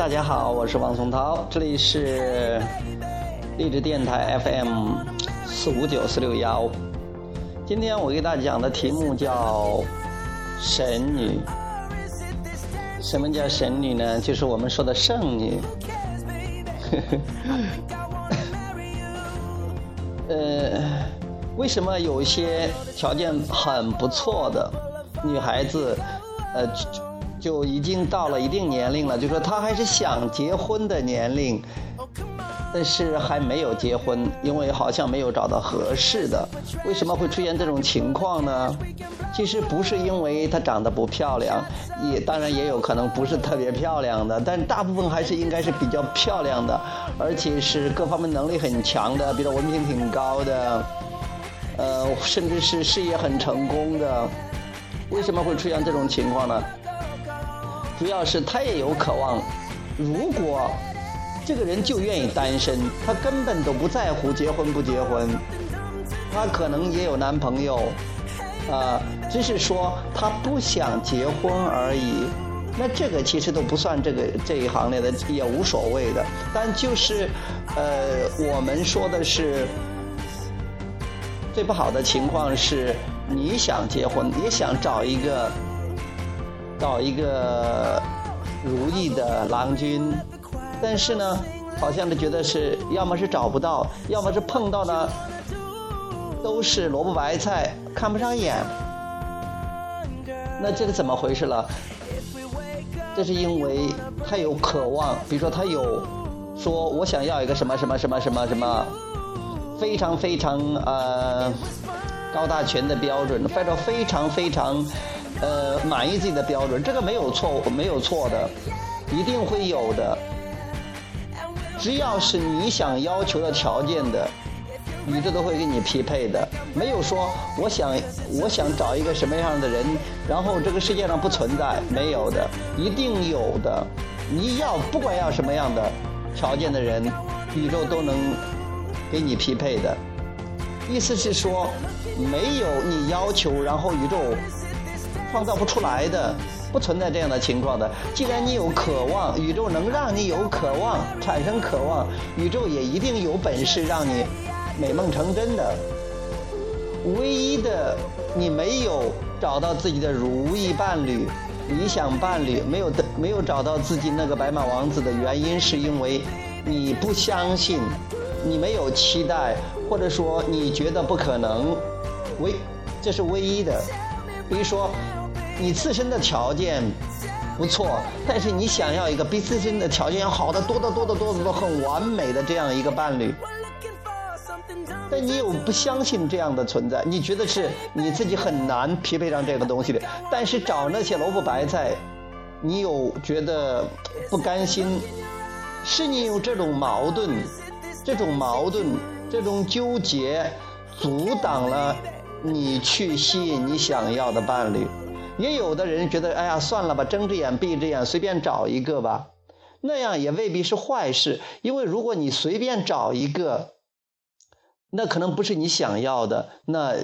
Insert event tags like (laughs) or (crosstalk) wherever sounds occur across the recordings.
大家好，我是王松涛，这里是励志电台 FM 四五九四六幺。今天我给大家讲的题目叫神女。什么叫神女呢？就是我们说的圣女。(laughs) 呃，为什么有一些条件很不错的女孩子，呃？就已经到了一定年龄了，就说他还是想结婚的年龄，但是还没有结婚，因为好像没有找到合适的。为什么会出现这种情况呢？其实不是因为她长得不漂亮，也当然也有可能不是特别漂亮的，但大部分还是应该是比较漂亮的，而且是各方面能力很强的，比如文凭挺高的，呃，甚至是事业很成功的。为什么会出现这种情况呢？主要是他也有渴望，如果这个人就愿意单身，他根本都不在乎结婚不结婚，他可能也有男朋友，啊，只是说他不想结婚而已。那这个其实都不算这个这一行列的，也无所谓的。但就是，呃，我们说的是最不好的情况是，你想结婚，也想找一个。找一个如意的郎君，但是呢，好像就觉得是要么是找不到，要么是碰到呢，都是萝卜白菜，看不上眼。那这个怎么回事了？这是因为他有渴望，比如说他有说我想要一个什么什么什么什么什么，非常非常呃高大全的标准，或者非常非常。呃，满意自己的标准，这个没有错误，没有错的，一定会有的。只要是你想要求的条件的，宇宙都会给你匹配的。没有说我想我想找一个什么样的人，然后这个世界上不存在，没有的，一定有的。你要不管要什么样的条件的人，宇宙都能给你匹配的。意思是说，没有你要求，然后宇宙。创造不出来的，不存在这样的情况的。既然你有渴望，宇宙能让你有渴望，产生渴望，宇宙也一定有本事让你美梦成真的。唯一的你没有找到自己的如意伴侣、理想伴侣，没有的没有找到自己那个白马王子的原因，是因为你不相信，你没有期待，或者说你觉得不可能。唯这是唯一的。比如说。你自身的条件不错，但是你想要一个比自身的条件要好的多得多得多得多、很完美的这样一个伴侣，但你又不相信这样的存在，你觉得是你自己很难匹配上这个东西的。但是找那些萝卜白菜，你有觉得不甘心，是你有这种矛盾，这种矛盾，这种纠结，阻挡了你去吸引你想要的伴侣。也有的人觉得，哎呀，算了吧，睁只眼闭只眼，随便找一个吧，那样也未必是坏事。因为如果你随便找一个，那可能不是你想要的，那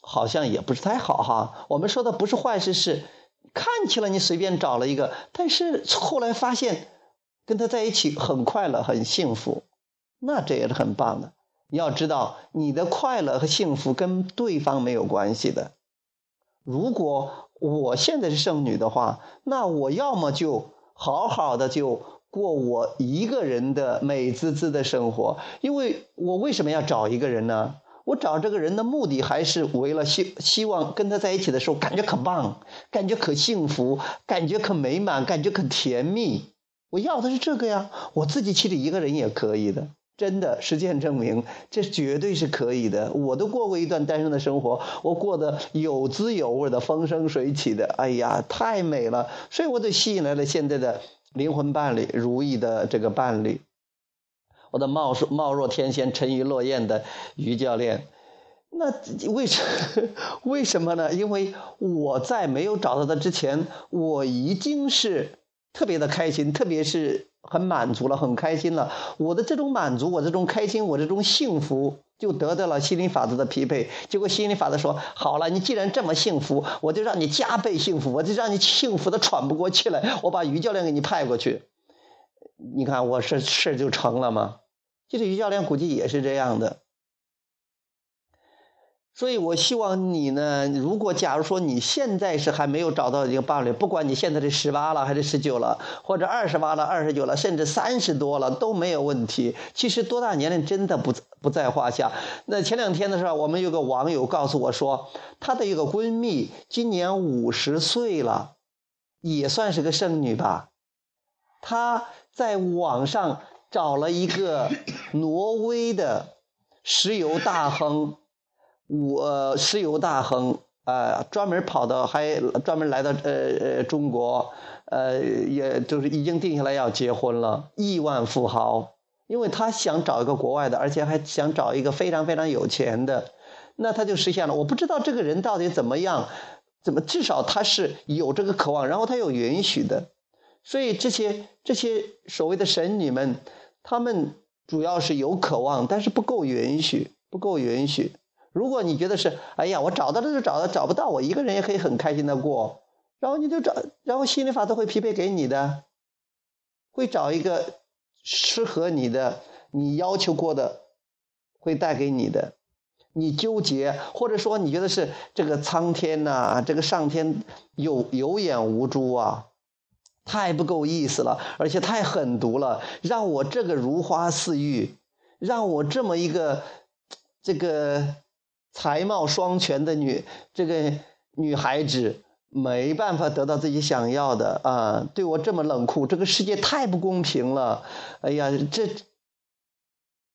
好像也不是太好哈。我们说的不是坏事，是看起来你随便找了一个，但是后来发现跟他在一起很快乐、很幸福，那这也是很棒的。你要知道，你的快乐和幸福跟对方没有关系的。如果我现在是剩女的话，那我要么就好好的就过我一个人的美滋滋的生活，因为我为什么要找一个人呢？我找这个人的目的还是为了希希望跟他在一起的时候感觉可棒，感觉可幸福，感觉可美满，感觉可甜蜜。我要的是这个呀，我自己其实一个人也可以的。真的，实践证明这绝对是可以的。我都过过一段单身的生活，我过得有滋有味的，风生水起的。哎呀，太美了！所以我就吸引来了现在的灵魂伴侣，如意的这个伴侣。我的貌貌若天仙、沉鱼落雁的于教练。那为什 (laughs) 为什么呢？因为我在没有找到他之前，我已经是特别的开心，特别是。很满足了，很开心了。我的这种满足，我这种开心，我这种幸福，就得到了心灵法则的匹配。结果心灵法则说：“好了，你既然这么幸福，我就让你加倍幸福，我就让你幸福的喘不过气来。我把于教练给你派过去。你看我事事就成了吗？其实于教练估计也是这样的。所以，我希望你呢，如果假如说你现在是还没有找到一个伴侣，不管你现在是十八了还是十九了，或者二十八了、二十九了，甚至三十多了都没有问题。其实多大年龄真的不不在话下。那前两天的时候，我们有个网友告诉我说，她的一个闺蜜今年五十岁了，也算是个剩女吧。她在网上找了一个挪威的石油大亨。我石油大亨啊，专门跑到，还专门来到呃呃中国，呃，也就是已经定下来要结婚了，亿万富豪，因为他想找一个国外的，而且还想找一个非常非常有钱的，那他就实现了。我不知道这个人到底怎么样，怎么至少他是有这个渴望，然后他有允许的，所以这些这些所谓的神女们，他们主要是有渴望，但是不够允许，不够允许。如果你觉得是，哎呀，我找到了就找到，找不到我一个人也可以很开心的过，然后你就找，然后心理法则会匹配给你的，会找一个适合你的，你要求过的，会带给你的。你纠结，或者说你觉得是这个苍天呐，这个上天有有眼无珠啊，太不够意思了，而且太狠毒了，让我这个如花似玉，让我这么一个这个。才貌双全的女这个女孩子没办法得到自己想要的啊！对我这么冷酷，这个世界太不公平了！哎呀，这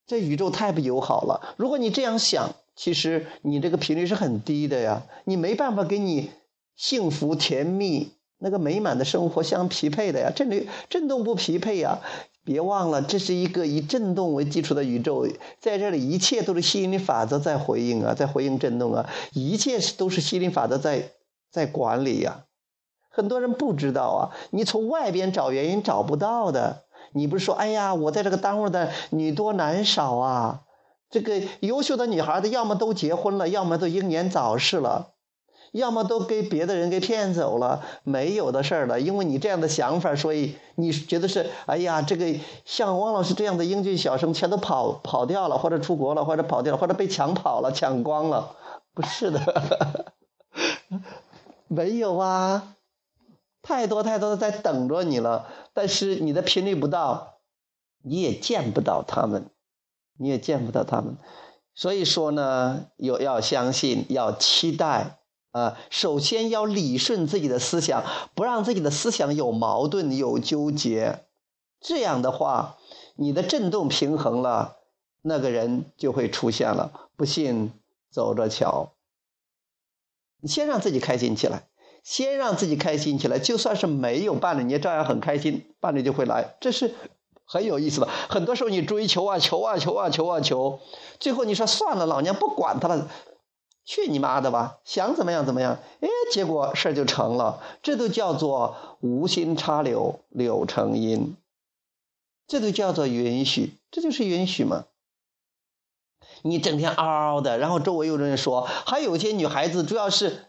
这宇宙太不友好了。如果你这样想，其实你这个频率是很低的呀，你没办法跟你幸福甜蜜那个美满的生活相匹配的呀，振率振动不匹配呀。别忘了，这是一个以振动为基础的宇宙，在这里一切都是吸引力法则在回应啊，在回应振动啊，一切都是吸引力法则在在管理呀。很多人不知道啊，你从外边找原因找不到的。你不是说，哎呀，我在这个单位的女多男少啊，这个优秀的女孩子要么都结婚了，要么都英年早逝了。要么都给别的人给骗走了，没有的事儿了。因为你这样的想法，所以你觉得是，哎呀，这个像汪老师这样的英俊小生全都跑跑掉了，或者出国了，或者跑掉了，或者被抢跑了、抢光了。不是的，(laughs) 没有啊，太多太多的在等着你了。但是你的频率不到，你也见不到他们，你也见不到他们。所以说呢，有要相信，要期待。啊，首先要理顺自己的思想，不让自己的思想有矛盾、有纠结。这样的话，你的振动平衡了，那个人就会出现了。不信，走着瞧。你先让自己开心起来，先让自己开心起来，就算是没有伴侣，你也照样很开心，伴侣就会来。这是很有意思的。很多时候你追求啊，求啊，求啊，求啊，求，最后你说算了，老娘不管他了。去你妈的吧！想怎么样怎么样，哎，结果事儿就成了。这都叫做无心插柳，柳成荫。这都叫做允许，这就是允许嘛。你整天嗷嗷的，然后周围有人说，还有些女孩子主要是。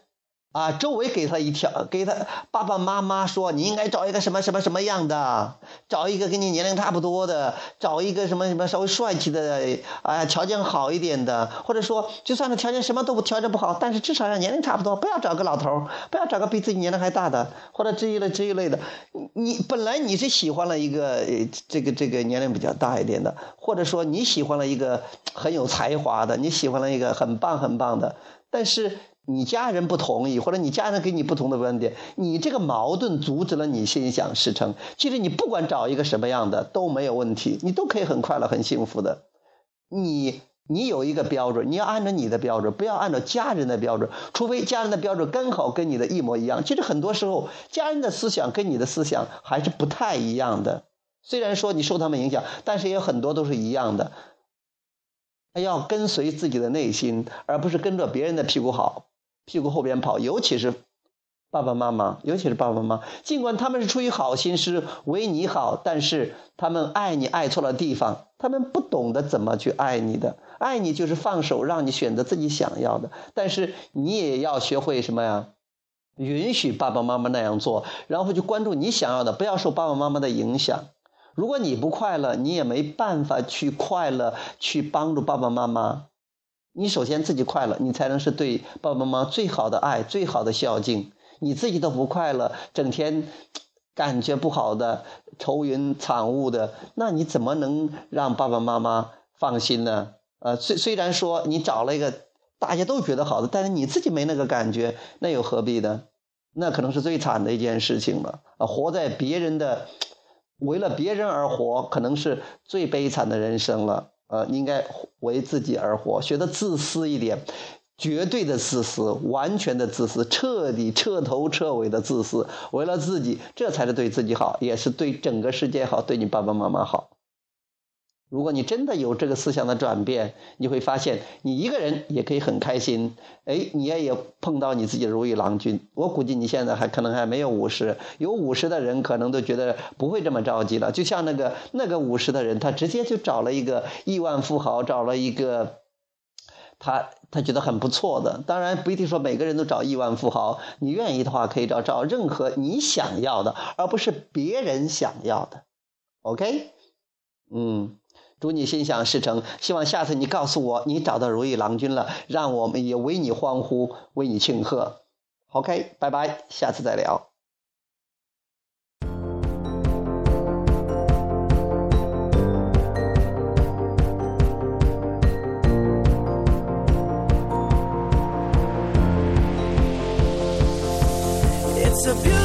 啊，周围给他一条，给他爸爸妈妈说，你应该找一个什么什么什么样的，找一个跟你年龄差不多的，找一个什么什么稍微帅气的，哎，条件好一点的，或者说，就算是条件什么都不条件不好，但是至少要年龄差不多，不要找个老头不要找个比自己年龄还大的，或者这一类这一类的。你本来你是喜欢了一个这个这个年龄比较大一点的，或者说你喜欢了一个很有才华的，你喜欢了一个很棒很棒的，但是。你家人不同意，或者你家人给你不同的观点，你这个矛盾阻止了你心想事成。其实你不管找一个什么样的都没有问题，你都可以很快乐、很幸福的。你你有一个标准，你要按照你的标准，不要按照家人的标准，除非家人的标准刚好跟你的一模一样。其实很多时候，家人的思想跟你的思想还是不太一样的。虽然说你受他们影响，但是也有很多都是一样的。要跟随自己的内心，而不是跟着别人的屁股好。屁股后边跑，尤其是爸爸妈妈，尤其是爸爸妈妈，尽管他们是出于好心，是为你好，但是他们爱你爱错了地方，他们不懂得怎么去爱你的。爱你就是放手，让你选择自己想要的，但是你也要学会什么呀？允许爸爸妈妈那样做，然后去关注你想要的，不要受爸爸妈妈的影响。如果你不快乐，你也没办法去快乐，去帮助爸爸妈妈。你首先自己快乐，你才能是对爸爸妈妈最好的爱、最好的孝敬。你自己都不快乐，整天感觉不好的、愁云惨雾的，那你怎么能让爸爸妈妈放心呢？呃，虽虽然说你找了一个大家都觉得好的，但是你自己没那个感觉，那又何必呢？那可能是最惨的一件事情了。啊，活在别人的。为了别人而活，可能是最悲惨的人生了。呃，应该为自己而活，学的自私一点，绝对的自私，完全的自私，彻底彻头彻尾的自私，为了自己，这才是对自己好，也是对整个世界好，对你爸爸妈妈好。如果你真的有这个思想的转变，你会发现你一个人也可以很开心。哎，你也有碰到你自己的如意郎君。我估计你现在还可能还没有五十，有五十的人可能都觉得不会这么着急了。就像那个那个五十的人，他直接就找了一个亿万富豪，找了一个他他觉得很不错的。当然不一定说每个人都找亿万富豪，你愿意的话可以找找任何你想要的，而不是别人想要的。OK，嗯。祝你心想事成！希望下次你告诉我你找到如意郎君了，让我们也为你欢呼，为你庆贺。OK，拜拜，下次再聊。It's a beautiful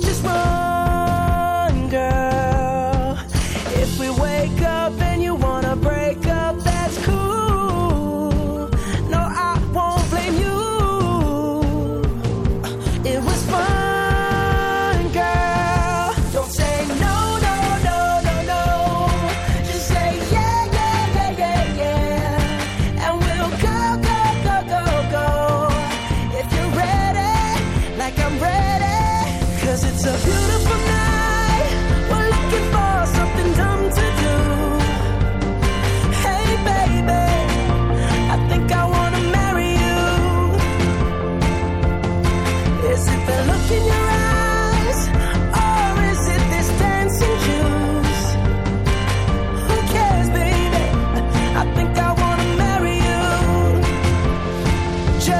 Just one.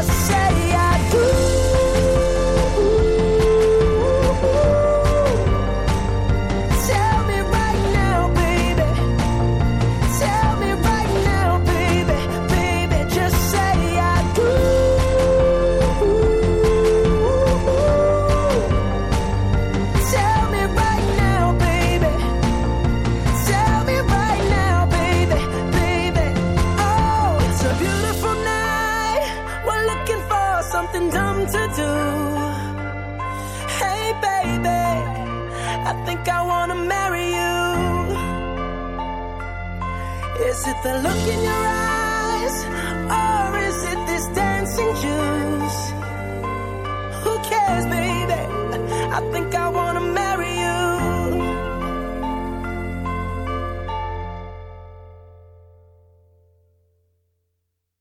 just say I something dumb to do. Hey, baby, I think I wanna marry you. Is it the look in your eyes, or is it this dancing juice? Who cares, baby? I think I wanna.